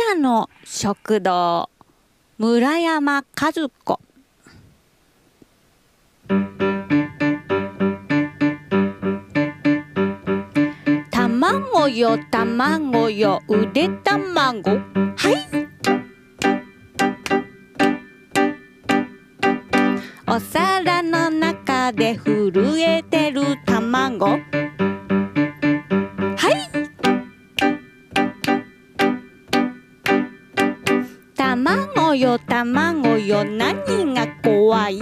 者の食堂村山和子。卵よ卵ようで卵。はい。お皿の中で震えて卵よ卵よ何が怖い？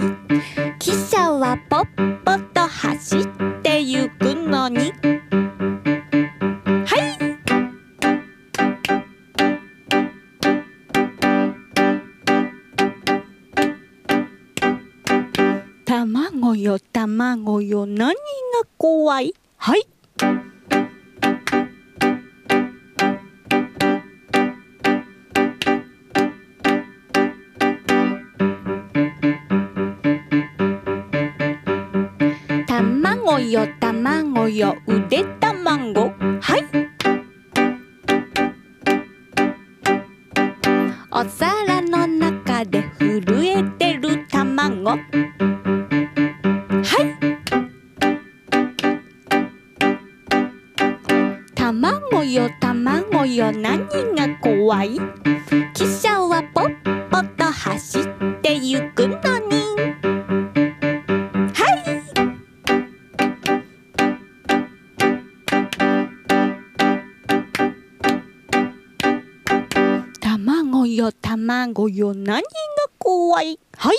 汽車はポッポと走ってゆくのに。はい。卵よ卵よ何が怖い？はい。卵よ卵ようで卵はい。お皿の中で震えてる卵はい。卵よ卵よ。何が怖い？汽車よ、卵よ、何が怖い？はい。